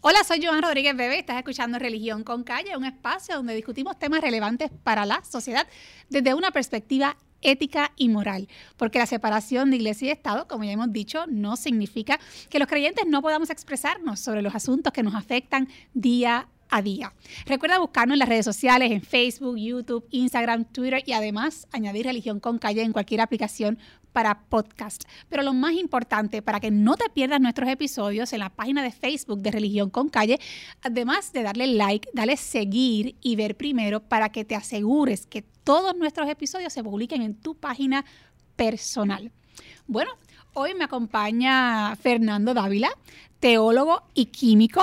Hola, soy Joan Rodríguez Bebe. Estás escuchando Religión con Calle, un espacio donde discutimos temas relevantes para la sociedad desde una perspectiva ética y moral, porque la separación de iglesia y Estado, como ya hemos dicho, no significa que los creyentes no podamos expresarnos sobre los asuntos que nos afectan día a día. Recuerda buscarnos en las redes sociales, en Facebook, YouTube, Instagram, Twitter y además añadir Religión con Calle en cualquier aplicación para podcast. Pero lo más importante, para que no te pierdas nuestros episodios en la página de Facebook de Religión con Calle, además de darle like, dale seguir y ver primero para que te asegures que todos nuestros episodios se publiquen en tu página personal. Bueno, hoy me acompaña Fernando Dávila, teólogo y químico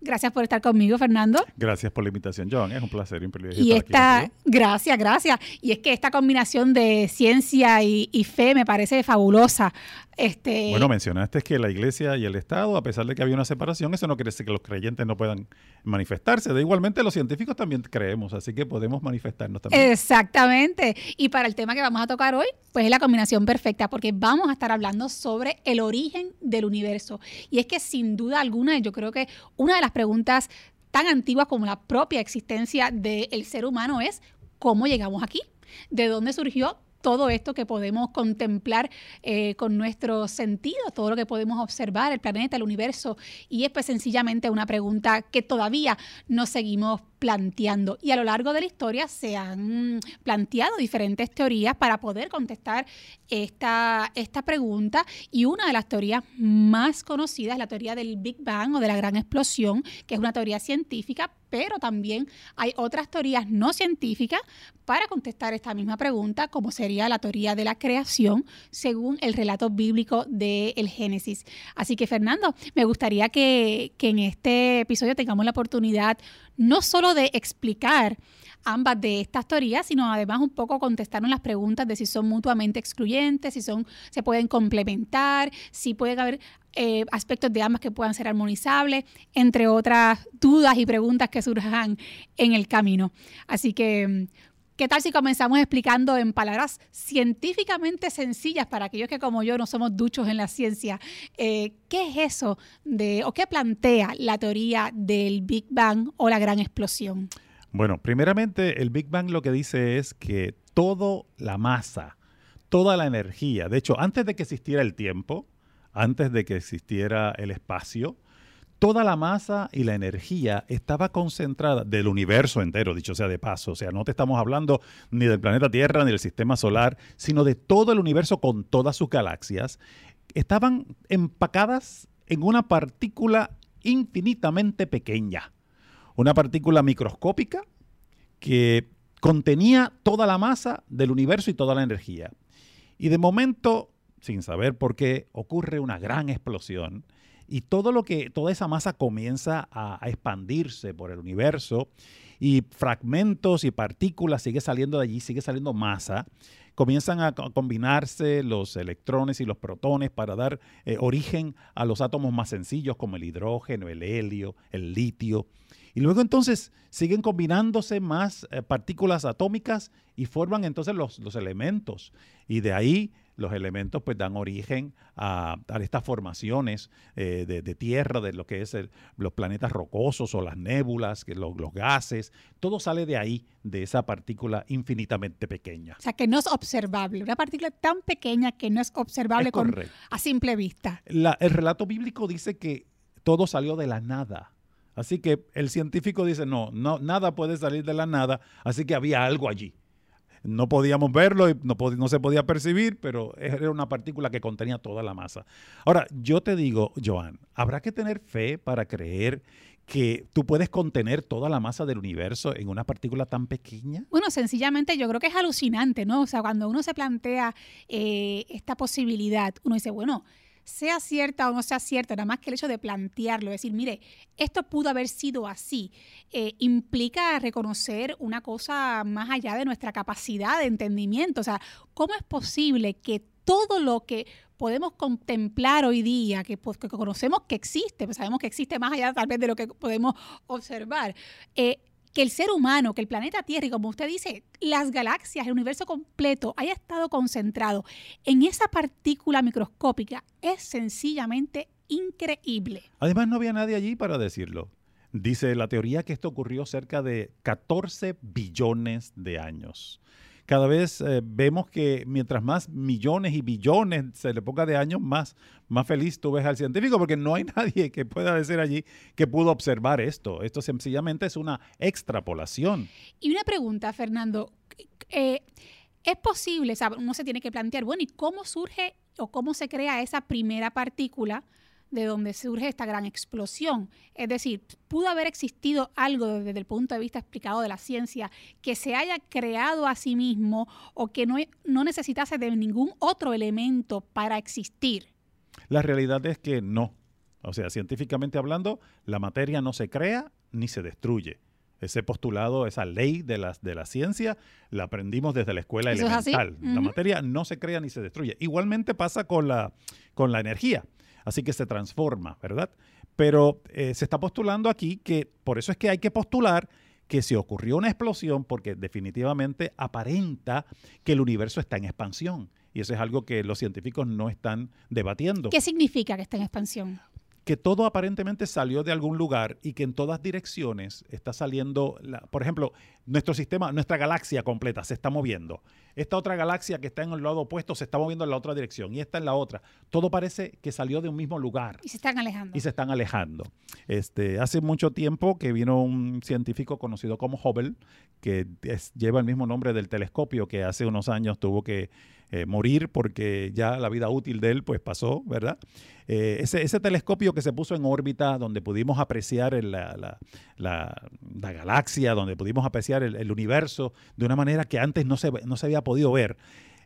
Gracias por estar conmigo, Fernando. Gracias por la invitación, John. Es un placer y un privilegio. Y esta, gracias, gracias. Y es que esta combinación de ciencia y, y fe me parece fabulosa. Este, bueno, mencionaste que la iglesia y el Estado, a pesar de que había una separación, eso no quiere decir que los creyentes no puedan manifestarse. De igualmente los científicos también creemos, así que podemos manifestarnos también. Exactamente. Y para el tema que vamos a tocar hoy, pues es la combinación perfecta, porque vamos a estar hablando sobre el origen del universo. Y es que sin duda alguna, yo creo que una de las preguntas tan antiguas como la propia existencia del ser humano es cómo llegamos aquí, de dónde surgió todo esto que podemos contemplar eh, con nuestros sentidos, todo lo que podemos observar, el planeta, el universo, y es pues sencillamente una pregunta que todavía no seguimos planteando. Y a lo largo de la historia se han planteado diferentes teorías para poder contestar esta, esta pregunta. Y una de las teorías más conocidas es la teoría del Big Bang o de la gran explosión, que es una teoría científica, pero también hay otras teorías no científicas para contestar esta misma pregunta, como sería la teoría de la creación según el relato bíblico del Génesis. Así que Fernando, me gustaría que, que en este episodio tengamos la oportunidad no solo de explicar ambas de estas teorías, sino además un poco contestarnos las preguntas de si son mutuamente excluyentes, si son, se pueden complementar, si puede haber eh, aspectos de ambas que puedan ser armonizables, entre otras dudas y preguntas que surjan en el camino. Así que, ¿Qué tal si comenzamos explicando en palabras científicamente sencillas para aquellos que como yo no somos duchos en la ciencia? Eh, ¿Qué es eso de, o qué plantea la teoría del Big Bang o la gran explosión? Bueno, primeramente el Big Bang lo que dice es que toda la masa, toda la energía, de hecho, antes de que existiera el tiempo, antes de que existiera el espacio, toda la masa y la energía estaba concentrada del universo entero, dicho sea de paso. O sea, no te estamos hablando ni del planeta Tierra ni del sistema solar, sino de todo el universo con todas sus galaxias. Estaban empacadas en una partícula infinitamente pequeña, una partícula microscópica que contenía toda la masa del universo y toda la energía. Y de momento, sin saber por qué, ocurre una gran explosión y todo lo que, toda esa masa comienza a, expandirse por el universo y fragmentos y partículas sigue saliendo de allí, sigue saliendo masa, comienzan a combinarse los electrones y los protones para dar eh, origen a los átomos más sencillos como el hidrógeno, el helio, el litio. Y luego entonces siguen combinándose más eh, partículas atómicas y forman entonces los, los elementos. Y de ahí los elementos pues dan origen a, estas formaciones eh, de, tierra, de lo que es los planetas rocosos o las nébulas, que los, gases, todo sale de ahí, de esa partícula infinitamente pequeña. O sea, que no es observable, una partícula tan pequeña que no es observable a simple vista. el relato bíblico dice que todo salió de la nada. Así que el científico dice, no, no, nada puede salir de la nada, así que había algo allí no podíamos verlo y no, no, se podía percibir, pero era una partícula que contenía toda la masa. Ahora, yo te digo, Joan, habrá que tener fe para creer que tú puedes contener toda la masa del universo en una partícula tan pequeña? Bueno, sencillamente yo creo que es alucinante, ¿no? O sea, cuando uno se plantea eh, esta posibilidad, uno dice, bueno, sea cierta o no sea cierta, nada más que el hecho de plantearlo, decir, mire, esto pudo haber sido así, eh, implica reconocer una cosa más allá de nuestra capacidad de entendimiento. O sea, ¿cómo es posible que todo lo que podemos contemplar hoy día, que, pues, conocemos que existe, pues sabemos que existe más allá tal vez de lo que podemos observar, eh, que el ser humano, que el planeta Tierra y como usted dice, las galaxias, el universo completo haya estado concentrado en esa partícula microscópica es sencillamente increíble. Además, no había nadie allí para decirlo. Dice la teoría que esto ocurrió cerca de 14 billones de años. Cada vez eh, vemos que mientras más millones y billones se le ponga de años, más, más feliz tú ves al científico, porque no hay nadie que pueda decir allí que pudo observar esto. Esto sencillamente es una extrapolación. Y una pregunta, Fernando. Eh, es posible, o uno se tiene que plantear, bueno, ¿y cómo surge o cómo se crea esa primera partícula de donde surge esta gran explosión? Es decir, ¿pudo haber existido algo desde el punto de vista explicado de la ciencia que se haya creado a sí mismo o que no, no necesitase de ningún otro elemento para existir? La realidad es que no. O sea, científicamente hablando, la materia no se crea ni se destruye ese postulado, esa ley de la, de la ciencia, la aprendimos desde la escuela elemental. La materia no se crea ni se destruye. Igualmente pasa con la, con la energía, así que se transforma, ¿verdad? Pero eh, se está postulando aquí que por eso es que hay que postular que se ocurrió una explosión porque definitivamente aparenta que el universo está en expansión. Y eso es algo que los científicos no están debatiendo. ¿Qué significa que está en expansión? Que todo aparentemente salió de algún lugar y que en todas direcciones está saliendo, por ejemplo, nuestro sistema, nuestra galaxia completa se está moviendo. Esta otra galaxia que está en el lado opuesto se está moviendo en la otra dirección y esta en la otra. Todo parece que salió de un mismo lugar. Y se están alejando. Y se están alejando. Este, hace mucho tiempo que vino un científico conocido como Hubble, que lleva el mismo nombre del telescopio que hace unos años tuvo que eh, morir porque ya la vida útil de él pues pasó, ¿verdad? Eh, ese, telescopio que se puso en órbita donde pudimos apreciar la, galaxia, donde pudimos apreciar el, universo de una manera que antes no se, no se había podido ver.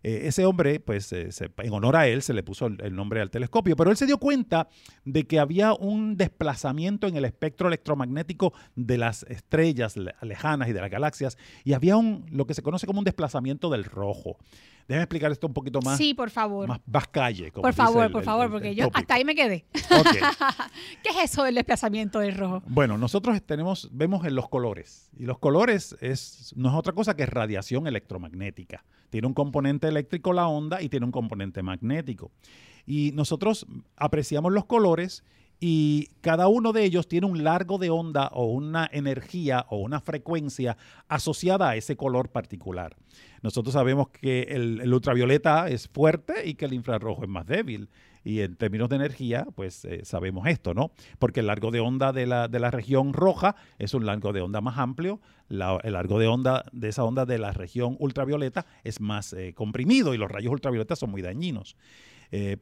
Eh, ese hombre, pues en honor a él se le puso el, nombre al telescopio, pero él se dio cuenta de que había un desplazamiento en el espectro electromagnético de las estrellas lejanas y de las galaxias, y había un, lo que se conoce como un desplazamiento del rojo. Déjame explicar esto un poquito más. Sí, por favor. Más, calle. por favor, por favor, porque yo hasta ahí me quedé. ¿Qué es eso del desplazamiento del rojo? Bueno, nosotros tenemos, vemos en los colores. Y los colores es, no es otra cosa que radiación electromagnética. Tiene un componente eléctrico la onda y tiene un componente magnético. Y nosotros apreciamos los colores y cada uno de ellos tiene un largo de onda o una energía o una frecuencia asociada a ese color particular. Nosotros sabemos que el, ultravioleta es fuerte y que el infrarrojo es más débil. Y en términos de energía, pues eh, sabemos esto, ¿no? Porque el largo de onda de la, de la región roja es un largo de onda más amplio, el largo de onda de esa onda de la región ultravioleta es más eh, comprimido y los rayos ultravioletas son muy dañinos. Eh,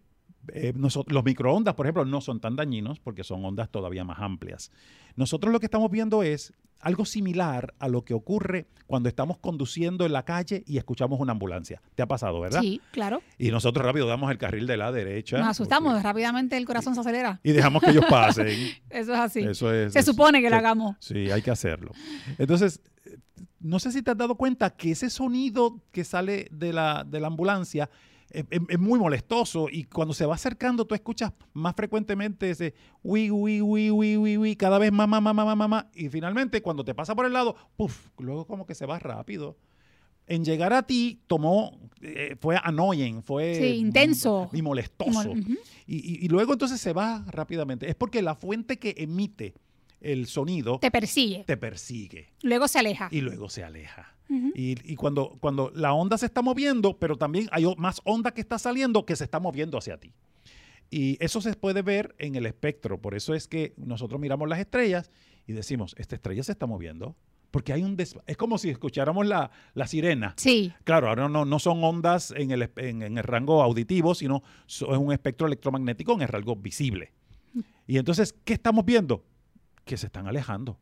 eh, los microondas, por ejemplo, no son tan dañinos porque son ondas todavía más amplias. Nosotros lo que estamos viendo es algo similar a lo que ocurre cuando estamos conduciendo en la calle y escuchamos una ambulancia. ¿Te ha pasado, verdad? Sí, claro. Y nosotros rápido damos el carril de la derecha. Nos asustamos, rápidamente el corazón se acelera. Y dejamos que ellos pasen. Eso es así. Eso es, se supone que lo hagamos. Sí, hay que hacerlo. Entonces, no sé si te has dado cuenta que ese sonido que sale de la, de la ambulancia es, muy molestoso y cuando se va acercando tú escuchas más frecuentemente ese uy, uy, uy, uy, uy, uy, cada vez más, más, más, más, más, más, y finalmente cuando te pasa por el lado, puff, luego como que se va rápido. En llegar a ti tomó, eh, fue annoying, fue intenso y molestoso. y, y luego entonces se va rápidamente. Es porque la fuente que emite el sonido te persigue. Te persigue. Luego se aleja. Y luego se aleja y, cuando, cuando la onda se está moviendo, pero también hay más onda que está saliendo que se está moviendo hacia ti. Y eso se puede ver en el espectro. Por eso es que nosotros miramos las estrellas y decimos, esta estrella se está moviendo. Porque hay un es como si escucháramos la, sirena. Sí. Claro, ahora no, no son ondas en el, en, el rango auditivo, sino es un espectro electromagnético en el rango visible. Y entonces, ¿qué estamos viendo? Que se están alejando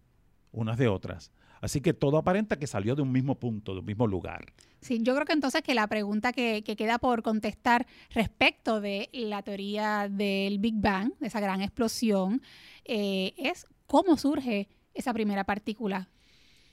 unas de otras. Así que todo aparenta que salió de un mismo punto, de un mismo lugar. Sí, yo creo que entonces que la pregunta que, queda por contestar respecto de la teoría del Big Bang, de esa gran explosión, eh, es cómo surge esa primera partícula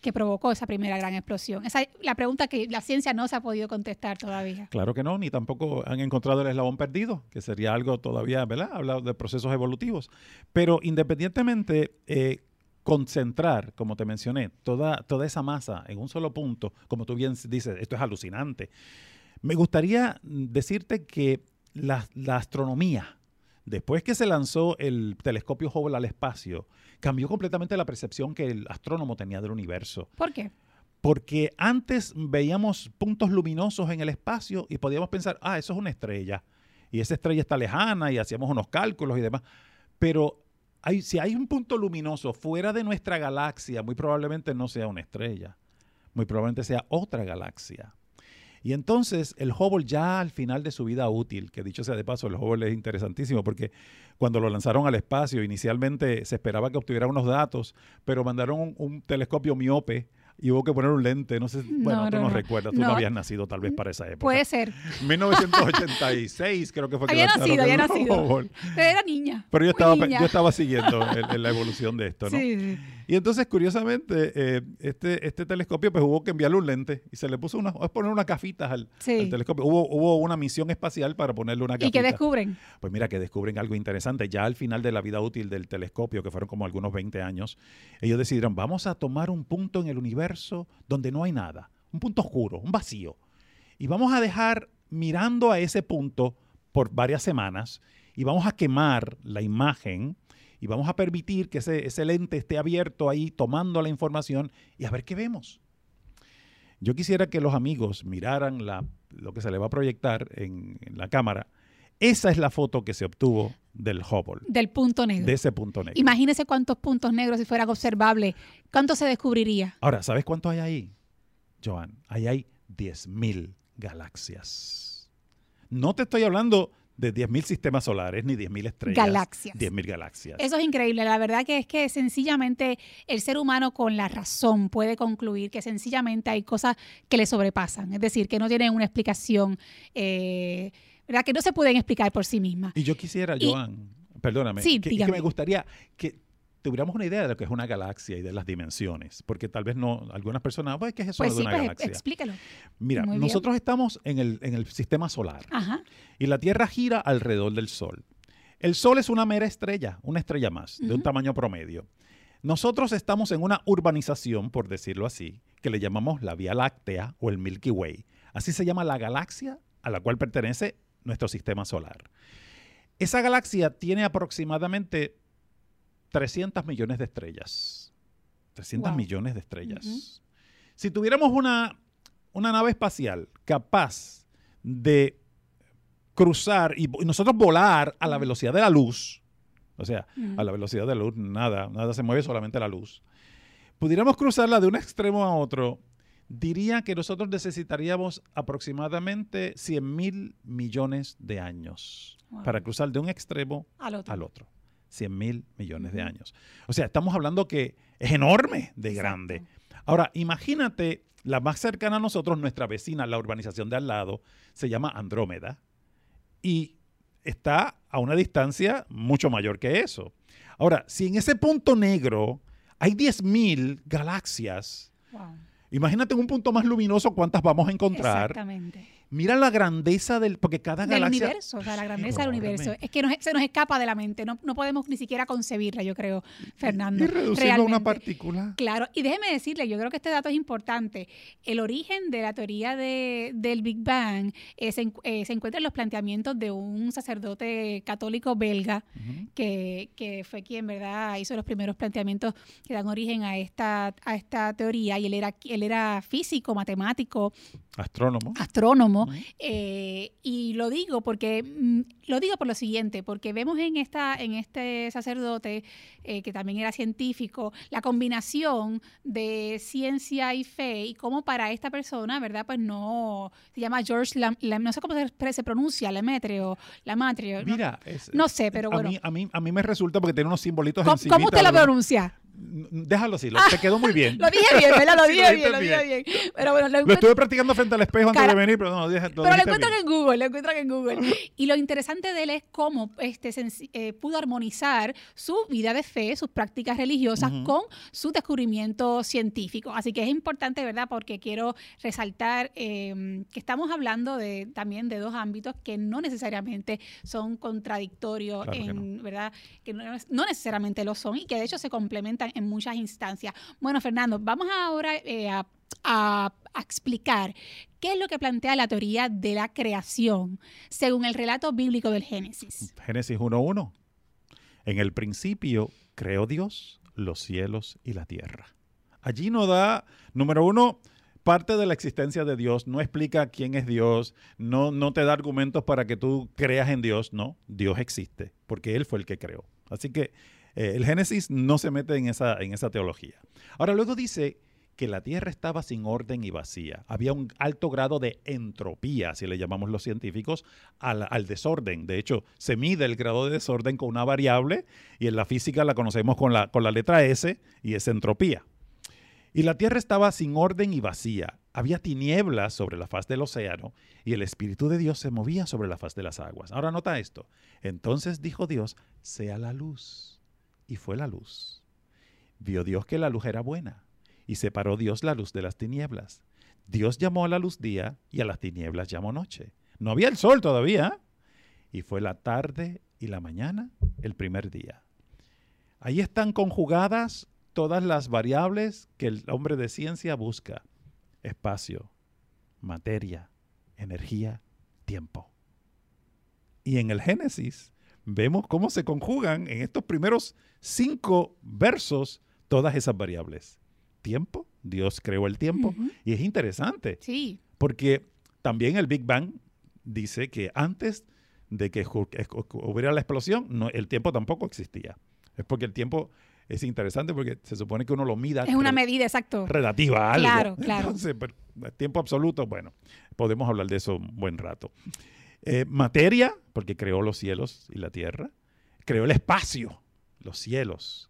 que provocó esa primera gran explosión? Esa es la pregunta que la ciencia no se ha podido contestar todavía. Claro que no, ni tampoco han encontrado el eslabón perdido, que sería algo todavía, ¿verdad? Hablar de procesos evolutivos. Pero independientemente, eh, concentrar, como te mencioné, toda, toda esa masa en un solo punto, como tú bien dices, esto es alucinante. Me gustaría decirte que la, astronomía después que se lanzó el telescopio Hubble al espacio, cambió completamente la percepción que el astrónomo tenía del universo. ¿Por qué? Porque antes veíamos puntos luminosos en el espacio y podíamos pensar, ah, eso es una estrella. Y esa estrella está lejana y hacíamos unos cálculos y demás. Pero si hay un punto luminoso fuera de nuestra galaxia, muy probablemente no sea una estrella. Muy probablemente sea otra galaxia. Y entonces el Hubble ya al final de su vida útil, que dicho sea de paso, el Hubble es interesantísimo porque cuando lo lanzaron al espacio inicialmente se esperaba que obtuviera unos datos, pero mandaron un telescopio miope y hubo que poner un lente, no sé, bueno, No, tú no, recuerdas, tú no. No. habías nacido tal vez para esa época. Puede ser. 1986 creo que fue que Había lanzaron nacido, había nacido. Pero era niña. Pero yo estaba, niña. yo estaba siguiendo el- el- la evolución de esto, ¿no? Sí, sí. Y entonces, curiosamente, eh, este, este telescopio, pues hubo que enviarle un lente y se le puso una, es poner una cafita al, Sí. al telescopio. Hubo, hubo una misión espacial para ponerle una ¿Y cafita. qué descubren? Pues mira que descubren algo interesante. Ya al final de la vida útil del telescopio, que fueron como algunos 20 años, ellos decidieron, vamos a tomar un punto en el universo donde no hay nada, un punto oscuro, un vacío. Y vamos a dejar mirando a ese punto por varias semanas y vamos a quemar la imagen y vamos a permitir que ese, ese lente esté abierto ahí tomando la información y a ver qué vemos. Yo quisiera que los amigos miraran la, lo que se le va a proyectar en, en la cámara. Esa es la foto que se obtuvo del Hubble, Del punto negro. de ese punto negro. Imagínese cuántos puntos negros si fueran observables. ¿Cuánto se descubriría? Ahora, ¿sabes cuánto hay ahí, Joan? Ahí hay 10.000 galaxias. No te estoy hablando de 10.000 sistemas solares ni 10.000 estrellas. Galaxias. 10.000 galaxias. Eso es increíble. La verdad que es que sencillamente el ser humano con la razón puede concluir que sencillamente hay cosas que le sobrepasan. Es decir, que no tienen una explicación, eh, ¿verdad? Que no se pueden explicar por sí mismas. Y yo quisiera, Y- Joan, perdóname, Sí, que, me gustaría que tuviéramos una idea de lo que es una galaxia y de las dimensiones, porque tal vez no, algunas personas, pues, ¿qué es eso Pues de sí, una pues galaxia? explícalo. Mira, Muy bien. nosotros estamos en el, en el sistema solar Ajá. y la Tierra gira alrededor del Sol. El Sol es una mera estrella, una estrella más, de un tamaño promedio. Nosotros estamos en una urbanización, por decirlo así, que le llamamos la Vía Láctea o el Milky Way. Así se llama la galaxia a la cual pertenece nuestro sistema solar. Esa galaxia tiene aproximadamente 300 millones de estrellas. 300 Wow. millones de estrellas. Si tuviéramos una, una nave espacial capaz de cruzar y, y nosotros volar a la velocidad de la luz, o sea, a la velocidad de la luz, nada, nada se mueve, solamente la luz. Pudiéramos cruzarla de un extremo a otro, diría que nosotros necesitaríamos aproximadamente 100 mil millones de años Wow. para cruzar de un extremo Al otro. al otro. 100 mil millones de años. O sea, estamos hablando que es enorme de grande. Ahora, imagínate la más cercana a nosotros, nuestra vecina, la urbanización de al lado, se llama Andrómeda y está a una distancia mucho mayor que eso. Ahora, si en ese punto negro hay 10.000 galaxias, Wow. imagínate en un punto más luminoso cuántas vamos a encontrar. Exactamente. Mira la grandeza del, porque cada Del galaxia... universo, o sea, la grandeza del universo. Es que nos- se nos escapa de la mente, no, no podemos ni siquiera concebirla, yo creo, Fernando. Y reduciendo a una partícula. Claro, y déjeme decirle, yo creo que este dato es importante. El origen de la teoría de- del Big Bang eh, se, eh, se encuentra en los planteamientos de un sacerdote católico belga que, que fue quien, ¿verdad?, hizo los primeros planteamientos que dan origen a esta, a esta teoría. Y él era, él era físico, matemático, Astrónomo. astrónomo. Eh, y lo digo porque mm, lo digo por lo siguiente, porque vemos en esta en este sacerdote eh, que también era científico la combinación de ciencia y fe y cómo para esta persona, verdad, pues no se llama George Lam- Lam- no sé cómo se, se pronuncia, Lemaitre o Lamatrio, no- Mira, es- no, sé, pero a bueno, mí, a, mí, a mí me resulta porque tiene unos simbolitos ¿cómo, cómo usted lo pronuncia? Déjalo así, lo- te quedó muy bien. Lo dije bien, ¿verdad? Lo dije bien, lo dije bien. bien. Pero bueno, lo estuve practicando frente al espejo antes Cara- de venir, pero no, dije, lo Pero lo encuentran bien. en Google, lo encuentran en Google. Y lo interesante de él es cómo este, eh, pudo armonizar su vida de fe, sus prácticas religiosas con su descubrimiento científico. Así que es importante, ¿verdad? Porque quiero resaltar eh, que estamos hablando de, también de dos ámbitos que no necesariamente son contradictorios, Claro que en, ¿verdad? Que no, no necesariamente lo son y que de hecho se complementan en muchas instancias. Bueno, Fernando, vamos ahora eh, a, explicar qué es lo que plantea la teoría de la creación según el relato bíblico del Génesis. Génesis 1.1. En el principio creó Dios los cielos y la tierra. Allí no da, número uno, parte de la existencia de Dios, no explica quién es Dios, no, no te da argumentos para que tú creas en Dios, no, Dios existe, porque Él fue el que creó. Así que eh, el Génesis no se mete en esa, en esa teología. Ahora luego dice que la tierra estaba sin orden y vacía. Había un alto grado de entropía, si le llamamos los científicos, al, al, desorden. De hecho, se mide el grado de desorden con una variable y en la física la conocemos con la, con la letra S y es entropía. Y la tierra estaba sin orden y vacía. Había tinieblas sobre la faz del océano y el Espíritu de Dios se movía sobre la faz de las aguas. Ahora nota esto. Entonces dijo Dios, sea la luz. Y fue la luz. Vio Dios que la luz era buena y separó Dios la luz de las tinieblas. Dios llamó a la luz día y a las tinieblas llamó noche. No había el sol todavía. Y fue la tarde y la mañana el primer día. Ahí están conjugadas todas las variables que el hombre de ciencia busca. Espacio, materia, energía, tiempo. Y en el Génesis vemos cómo se conjugan en estos primeros cinco versos todas esas variables tiempo, Dios creó el tiempo, y es interesante. Sí. Porque también el Big Bang dice que antes de que hubiera la explosión, no, el tiempo tampoco existía. Es porque el tiempo es interesante porque se supone que uno lo mida. Es una medida, exacto. Relativa a algo. Claro, claro. Entonces, tiempo absoluto, bueno, podemos hablar de eso un buen rato. Eh, materia, porque creó los cielos y la tierra. Creó el espacio, los cielos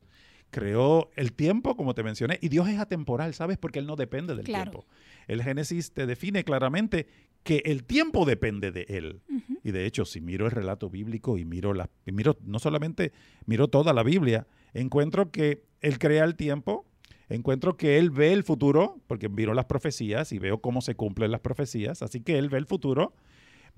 creó el tiempo, como te mencioné, y Dios es atemporal, ¿sabes? Porque Él no depende del tiempo. El Génesis te define claramente que el tiempo depende de Él. Y de hecho, si miro el relato bíblico y miro, la, miro, no solamente miro toda la Biblia, encuentro que Él crea el tiempo, encuentro que Él ve el futuro, porque miro las profecías y veo cómo se cumplen las profecías, así que Él ve el futuro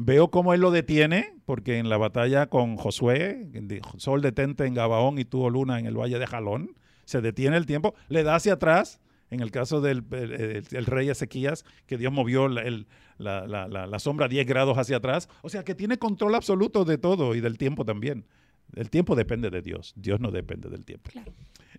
Veo cómo él lo detiene, porque en la batalla con Josué, Sol detente en Gabaón y tuvo luna en el valle de Jalón, se detiene el tiempo, le da hacia atrás, en el caso del el, rey Ezequías, que Dios movió la, la, la, sombra 10 grados hacia atrás. O sea, que tiene control absoluto de todo y del tiempo también. El tiempo depende de Dios, Dios no depende del tiempo.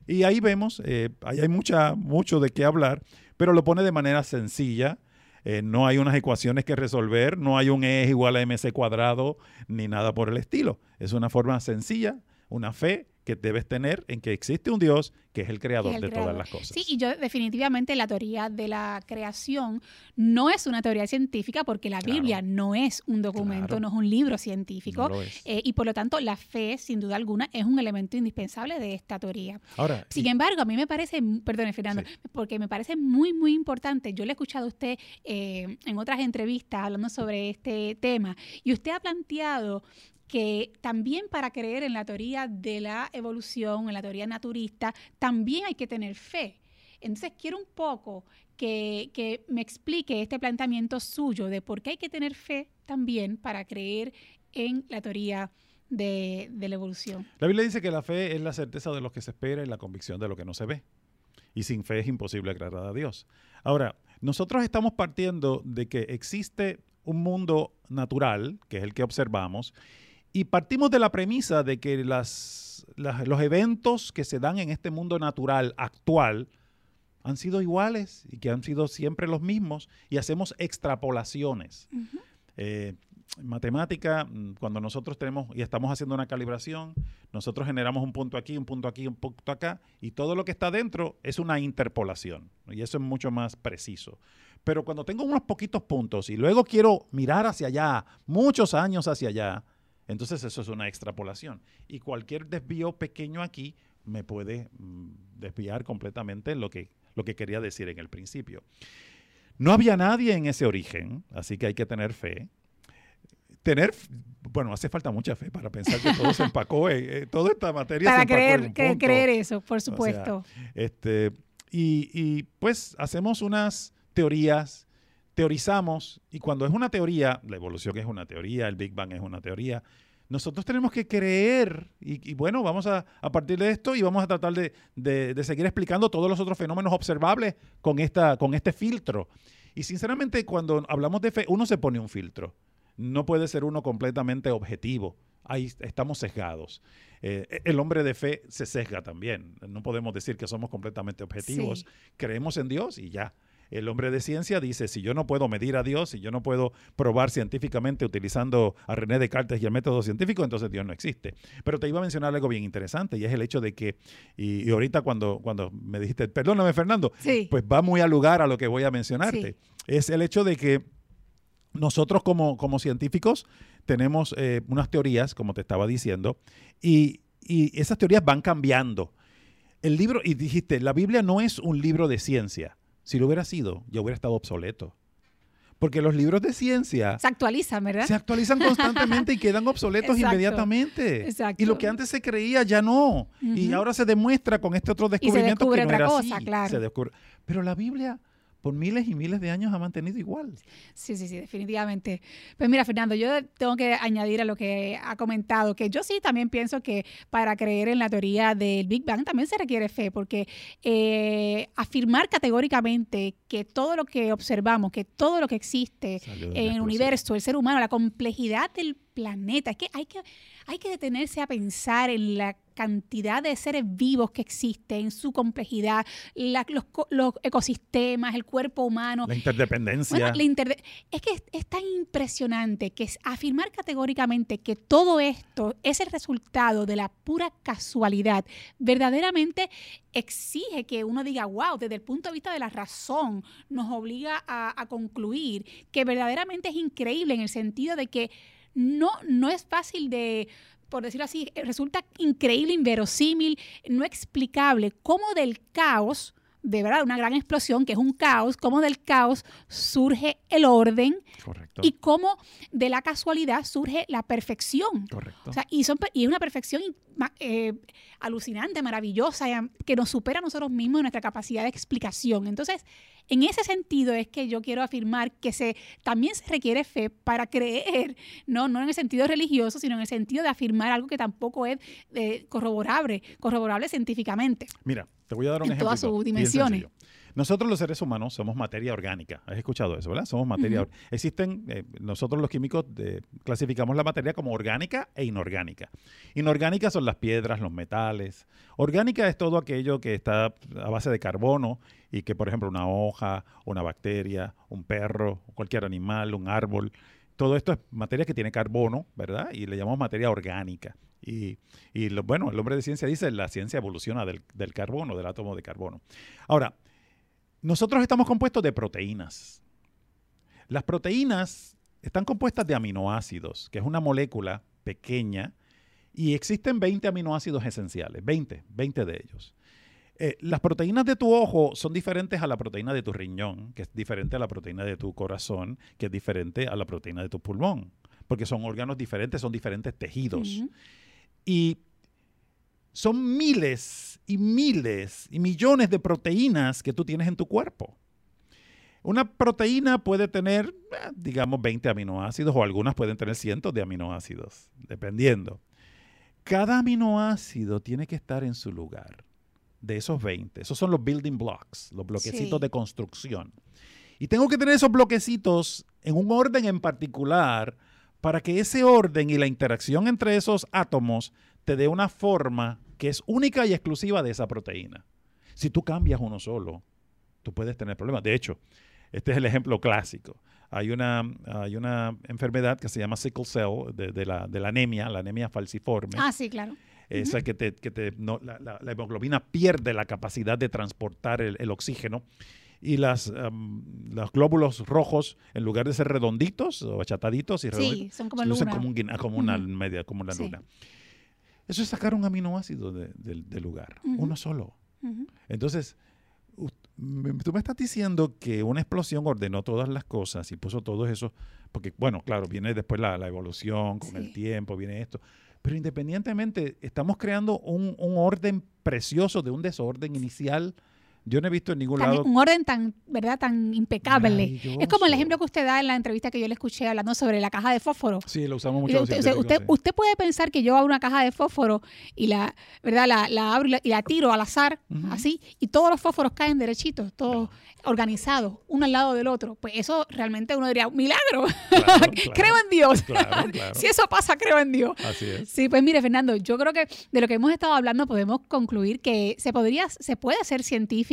Y ahí vemos, eh, ahí hay mucha, mucho de qué hablar, pero lo pone de manera sencilla eh, no hay unas ecuaciones que resolver, no hay un E igual a mc cuadrado, ni nada por el estilo. Es una forma sencilla, una fe que debes tener en que existe un Dios que es el creador de todas las cosas. Sí, y yo definitivamente la teoría de la creación no es una teoría científica porque la Biblia no es un documento, no es un libro científico. Eh, y por lo tanto la fe, sin duda alguna, es un elemento indispensable de esta teoría. Ahora, sin embargo, a mí me parece, perdón, Fernando, porque me parece muy, muy importante. Yo le he escuchado a usted eh, en otras entrevistas hablando sobre este tema y usted ha planteado que también para creer en la teoría de la evolución, en la teoría naturista, también hay que tener fe. Entonces quiero un poco que, me explique este planteamiento suyo de por qué hay que tener fe también para creer en la teoría de, de, la evolución. La Biblia dice que la fe es la certeza de lo que se espera y la convicción de lo que no se ve. Y sin fe es imposible agradar a Dios. Ahora, nosotros estamos partiendo de que existe un mundo natural, que es el que observamos, y partimos de la premisa de que las, los eventos que se dan en este mundo natural actual han sido iguales y que han sido siempre los mismos y hacemos extrapolaciones. Eh, en matemática, mm, cuando nosotros tenemos y estamos haciendo una calibración, nosotros generamos un punto aquí, un punto aquí, un punto acá, y todo lo que está dentro es una interpolación, y eso es mucho más preciso. Pero cuando tengo unos poquitos puntos y luego quiero mirar hacia allá, muchos años hacia allá, entonces eso es una extrapolación. Y cualquier desvío pequeño aquí me puede mm, desviar completamente lo que, lo que quería decir en el principio. No había nadie en ese origen, así que hay que tener fe. Tener, bueno, hace falta mucha fe para pensar que todo se empacó, eh, toda esta materia para se creer, en creer eso, por supuesto. este, y, y pues hacemos unas teorías teorizamos, y cuando es una teoría, la evolución es una teoría, el Big Bang es una teoría, nosotros tenemos que creer, y, bueno, vamos a, a, partir de esto y vamos a tratar de, de, seguir explicando todos los otros fenómenos observables con, esta, con este filtro. Y sinceramente, cuando hablamos de fe, uno se pone un filtro. No puede ser uno completamente objetivo. Ahí estamos sesgados. Eh, el hombre de fe se sesga también. No podemos decir que somos completamente objetivos. Creemos en Dios y ya. El hombre de ciencia dice, si yo no puedo medir a Dios, si yo no puedo probar científicamente utilizando a René Descartes y el método científico, entonces Dios no existe. Pero te iba a mencionar algo bien interesante y es el hecho de que, y, ahorita cuando, cuando me dijiste, perdóname Fernando, pues va muy al lugar a lo que voy a mencionarte. Es el hecho de que nosotros como, como científicos tenemos eh, unas teorías, como te estaba diciendo, y, y esas teorías van cambiando. El libro, y dijiste, la Biblia no es un libro de ciencia. Si lo hubiera sido, ya hubiera estado obsoleto. Porque los libros de ciencia... Se actualizan, ¿verdad? Se actualizan constantemente y quedan obsoletos inmediatamente. Exacto. Y lo que antes se creía ya no. Y ahora se demuestra con este otro descubrimiento que no era cosa, así. Claro. Se descubre. Pero la Biblia por miles y miles de años ha mantenido igual. Sí, sí, sí, definitivamente. Pues mira, Fernando, yo tengo que añadir a lo que ha comentado, que yo sí también pienso que para creer en la teoría del Big Bang también se requiere fe, porque eh, afirmar categóricamente que todo lo que observamos, que todo lo que existe en el universo, el ser humano, la complejidad del planeta, es que hay que, hay que detenerse a pensar en la cantidad de seres vivos que existen, su complejidad, los, ecosistemas, el cuerpo humano. La interdependencia. es que es, tan impresionante que afirmar categóricamente que todo esto es el resultado de la pura casualidad, verdaderamente exige que uno diga, wow, desde el punto de vista de la razón, nos obliga a concluir que verdaderamente es increíble en el sentido de que no, no es fácil de, por decirlo así, resulta increíble, inverosímil, no explicable cómo del caos, de verdad, una gran explosión que es un caos, cómo del caos surge el orden y cómo de la casualidad surge la perfección. Correcto. O sea, y, son, y es una perfección eh, alucinante, maravillosa, que nos supera a nosotros mismos en nuestra capacidad de explicación. Entonces, en ese sentido es que yo quiero afirmar que se, también se requiere fe para creer, no, no en el sentido religioso, sino en el sentido de afirmar algo que tampoco es eh, corroborable, corroborable científicamente. Mira, te voy a dar un en ejemplo. todas sus dimensiones. Nosotros los seres humanos somos materia orgánica. ¿Has escuchado eso, verdad? Somos materia. Existen, eh, nosotros los químicos clasificamos la materia como orgánica e inorgánica. Inorgánica son las piedras, los metales. Orgánica es todo aquello que está a base de carbono y que, por ejemplo, una hoja, una bacteria, un perro, cualquier animal, un árbol, todo esto es materia que tiene carbono, ¿verdad? Y le llamamos materia orgánica. Y, lo, bueno, el hombre de ciencia dice la ciencia evoluciona del, del carbono, del átomo de carbono. Ahora, nosotros estamos compuestos de proteínas. Las proteínas están compuestas de aminoácidos, que es una molécula pequeña, y existen 20 aminoácidos esenciales, 20, 20 de ellos. Eh, las proteínas de tu ojo son diferentes a la proteína de tu riñón, que es diferente a la proteína de tu corazón, que es diferente a la proteína de tu pulmón, porque son órganos diferentes, son diferentes tejidos. Y son miles y miles y millones de proteínas que tú tienes en tu cuerpo. Una proteína puede tener, eh, digamos, 20 aminoácidos o algunas pueden tener cientos de aminoácidos, dependiendo. Cada aminoácido tiene que estar en su lugar de esos 20. Esos son los building blocks, los bloquecitos de construcción. Y tengo que tener esos bloquecitos en un orden en particular para que ese orden y la interacción entre esos átomos te dé una forma que es única y exclusiva de esa proteína. Si tú cambias uno solo, tú puedes tener problemas. De hecho, este es el ejemplo clásico. Hay una, hay una enfermedad que se llama sickle cell, de, la, anemia, la anemia falciforme. Ah, sí, claro. Esa que, te, que te, la, hemoglobina pierde la capacidad de transportar el, oxígeno y las, los glóbulos rojos, en lugar de ser redonditos o achataditos y redonditos, son como, lucen como, un, como una media, como una luna. Eso es sacar un aminoácido del lugar, uno solo. Entonces, tú me estás diciendo que una explosión ordenó todas las cosas y puso todo eso, porque, bueno, claro, viene después la, evolución con el tiempo, viene esto. Pero independientemente, estamos creando un, orden precioso de un desorden inicial Yo no he visto en ningún tan- lado. un orden tan, ¿verdad? Tan impecable. Es como el ejemplo que usted da en la entrevista que yo le escuché hablando sobre la caja de fósforo. Sí, lo usamos mucho. usted, usted, sí. usted puede pensar que yo abro una caja de fósforo y la, ¿verdad? La, la abro y la, y la tiro al azar, así, y todos los fósforos caen derechitos, todos organizados, uno al lado del otro. Pues eso realmente uno diría, milagro. Claro, claro. creo en Dios. Claro, si eso pasa, creo en Dios. Así es. Sí, pues mire, Fernando, yo creo que de lo que hemos estado hablando podemos concluir que se podría, se puede ser científico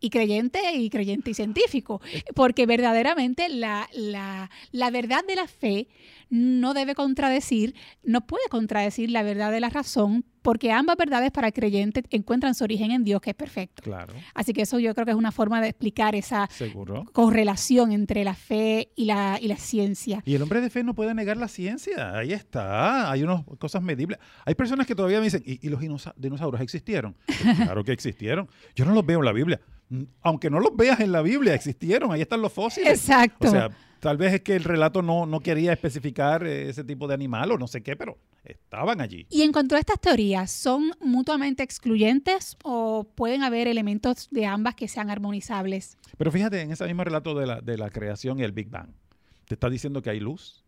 y creyente y creyente y científico, porque verdaderamente la, la, la verdad de la fe no debe contradecir, no puede contradecir la verdad de la razón, porque ambas verdades para el creyente encuentran su origen en Dios, que es perfecto. Claro, Así que eso yo creo que es una forma de explicar esa seguro. correlación entre la fe y la, y la ciencia. Y el hombre de fe no puede negar la ciencia. Ahí está. Hay unas cosas medibles. Hay personas que todavía me dicen, ¿y, y los dinosa- dinosaurios existieron? Pues claro que existieron. Yo no los veo en la Biblia. Mm, Aunque no los veas en la Biblia, existieron. Ahí están los fósiles. Exacto. O sea, tal vez es que el relato no, no quería especificar eh, ese tipo de animal o no sé qué, pero estaban allí. Y en cuanto a estas teorías, ¿son mutuamente excluyentes o pueden haber elementos de ambas que sean armonizables? Pero fíjate, en ese mismo relato de la, de la creación y el Big Bang, te está diciendo que hay luz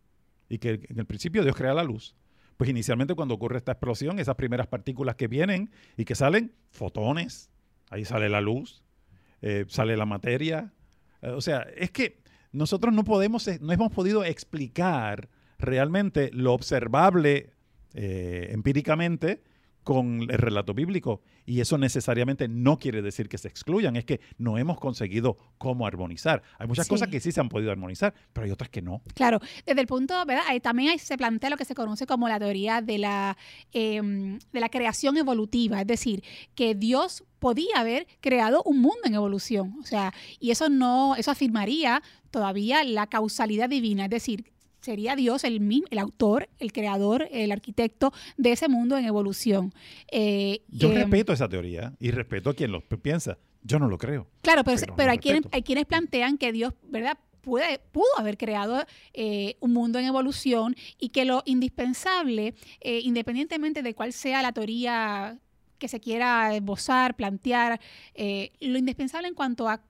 y que en el principio Dios crea la luz. Pues inicialmente cuando ocurre esta explosión, esas primeras partículas que vienen y que salen, fotones, ahí sale la luz, eh, sale la materia. Eh, o sea, es que nosotros no podemos, eh, no hemos podido explicar realmente lo observable eh, empíricamente con el relato bíblico. Y eso necesariamente no quiere decir que se excluyan, es que no hemos conseguido cómo armonizar. Hay muchas Sí. cosas que sí se han podido armonizar, pero hay otras que no. Claro, desde el punto, ¿verdad? Ahí también ahí se plantea lo que se conoce como la teoría de la, em, de la creación evolutiva, es decir, que Dios podía haber creado un mundo en evolución, o sea, y eso no, eso afirmaría todavía la causalidad divina, es decir, sería Dios el mismo, el autor, el creador, el arquitecto de ese mundo en evolución. Eh, Yo em, respeto esa teoría y respeto a quien lo piensa. Yo no lo creo. Claro, pero, Pero hay, quienes, respeto. hay quienes plantean que Dios, ¿verdad? Puede, pudo haber creado eh, un mundo en evolución y que lo indispensable, eh, independientemente de cuál sea la teoría que se quiera esbozar, plantear, eh, lo indispensable en cuanto a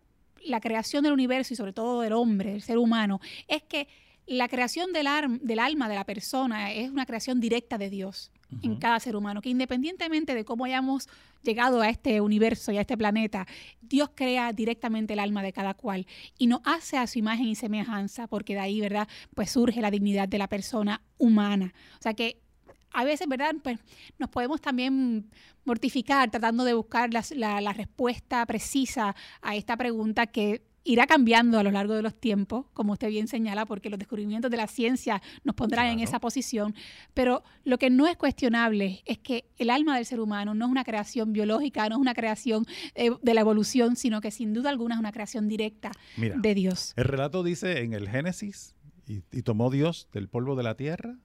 la creación del universo y sobre todo del hombre, del ser humano, es que la creación del, del alma de la persona es una creación directa de Dios en cada ser humano, que independientemente de cómo hayamos llegado a este universo y a este planeta, Dios crea directamente el alma de cada cual y nos hace a su imagen y semejanza, porque de ahí, ¿verdad? Pues surge la dignidad de la persona humana. O sea que a veces, ¿verdad? Pues nos podemos también mortificar tratando de buscar la, la respuesta precisa a esta pregunta que irá cambiando a lo largo de los tiempos, como usted bien señala, porque los descubrimientos de la ciencia nos pondrán en esa posición. Pero lo que no es cuestionable es que el alma del ser humano no es una creación biológica, no es una creación eh, de la evolución, sino que sin duda alguna es una creación directa Mira, de Dios. el relato dice en el Génesis, y, y tomó Dios del polvo de la tierra,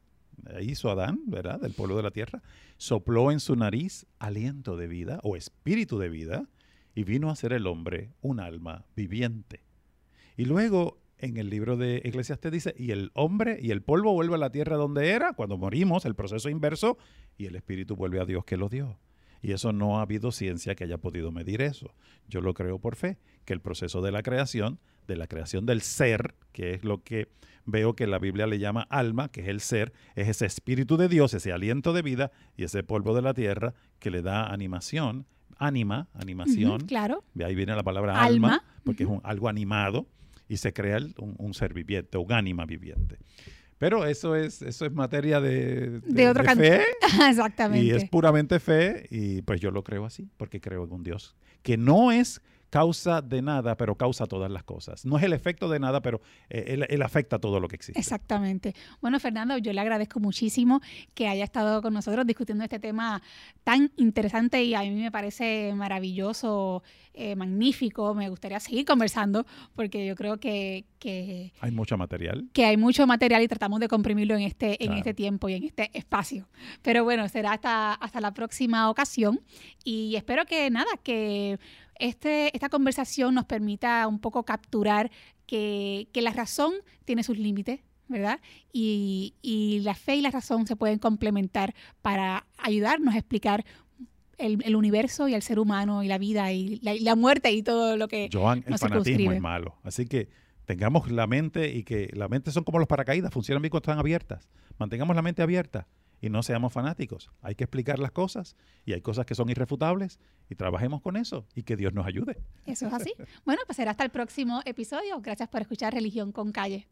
eh, hizo Adán, ¿verdad? Del polvo de la tierra, sopló en su nariz aliento de vida o espíritu de vida, y vino a ser el hombre un alma viviente. Y luego en el libro de Eclesiastes dice, y el hombre y el polvo vuelve a la tierra donde era, cuando morimos, el proceso inverso, y el espíritu vuelve a Dios que lo dio. Y eso no ha habido ciencia que haya podido medir eso. Yo lo creo por fe, que el proceso de la creación, de la creación del ser, que es lo que veo que la Biblia le llama alma, que es el ser, es ese espíritu de Dios, ese aliento de vida y ese polvo de la tierra que le da animación, ánima, animación. Claro. De ahí viene la palabra Alma. alma, porque es un- algo animado y se crea el- un, un ser viviente, un ánima viviente. Pero eso es, eso es materia de, De otro can- fe Exactamente. y es puramente fe y pues yo lo creo así, porque creo en un Dios que no es causa de nada, pero causa todas las cosas. No es el efecto de nada, pero eh, él, él afecta todo lo que existe. Exactamente. Bueno, Fernando, yo le agradezco muchísimo que haya estado con nosotros discutiendo este tema tan interesante y a mí me parece maravilloso, eh, magnífico. Me gustaría seguir conversando porque yo creo que, que, Hay mucho material. que hay mucho material y tratamos de comprimirlo en este, en este tiempo y en este espacio. Pero bueno, será hasta, hasta la próxima ocasión y espero que nada, que este, esta conversación nos permita un poco capturar que, que la razón tiene sus límites, ¿verdad? Y, y la fe y la razón se pueden complementar para ayudarnos a explicar el, el universo y el ser humano y la vida y la, y la muerte y todo lo que Joan, el fanatismo es malo. Así que tengamos la mente y que la mente son como los paracaídas, funcionan bien cuando están abiertas. Mantengamos la mente abierta y no seamos fanáticos. Hay que explicar las cosas y hay cosas que son irrefutables y trabajemos con eso y que Dios nos ayude. Eso es así. Bueno, pues será hasta el próximo episodio. Gracias por escuchar Religión con Calle.